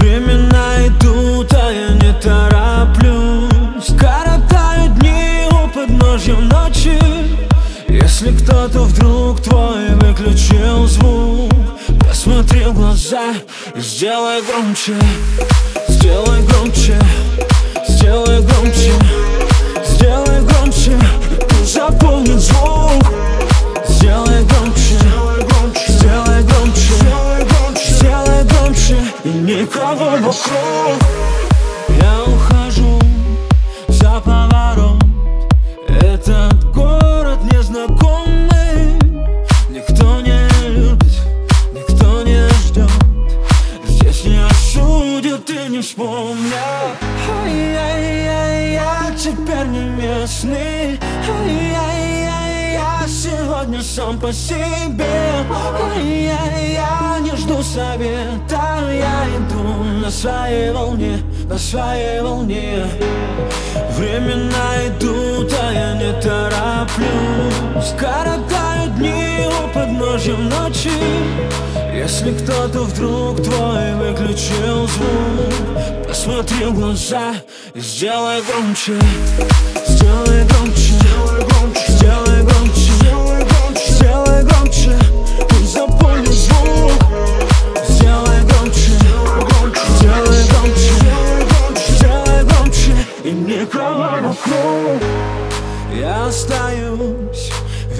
Времена идут, а я не тороплюсь. Коротаю дни у подножья ночи. Если кто-то вдруг твой выключил звук Посмотри в глаза и сделай громче Сделай громче, Я ухожу за поворот. Этот город незнакомый. Никто не любит, никто не ждет Здесь не осудят и не вспомнят. Ай-яй-яй, я теперь не местный. Я сегодня сам по себе. Я не жду совета на своей волне, на своей волне. Времена идут, а я не тороплюсь. Коротаю дни у подножья ночи. Если кто-то вдруг твой выключил звук Посмотри в глаза и сделай громче Сделай громче,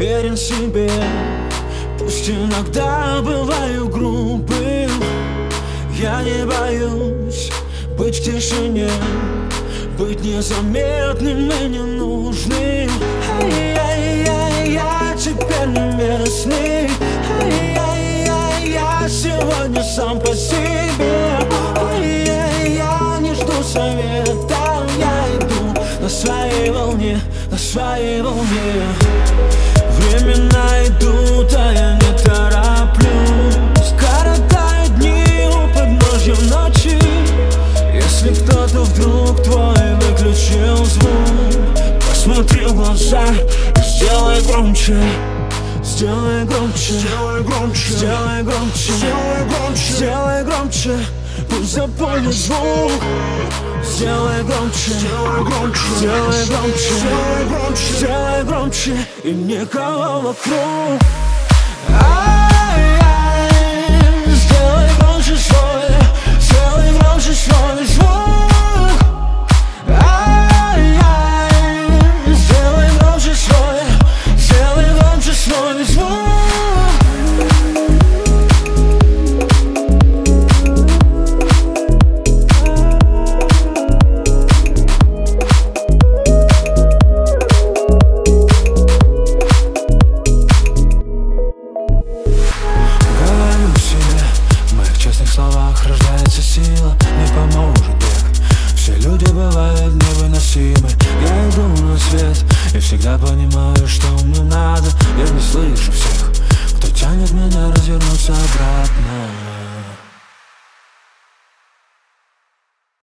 верен себе. Пусть иногда бываю грубым. Я не боюсь быть в тишине Быть незаметным и ненужным. Ай-яй-яй, я теперь не местный. Ай-яй-яй, я сегодня сам по себе. Ай-яй, я не жду совета. Я иду на своей волне, на своей волне Времена идут, а я не тороплюсь. Коротаю дни у подножья ночи. Если кто-то вдруг твой выключил звук Посмотри в глаза и сделай громче. Сделай громче, сделай громче, сделай громче, сделай громче, сделай громче, пусть запомнит звук. Сделай громче, сделай громче, сделай громче, сделай громче, сделай громче, и никого вокруг. Ай-яй, Когда понимаю, что мне надо. Я не слышу всех, кто тянет меня развернуться обратно.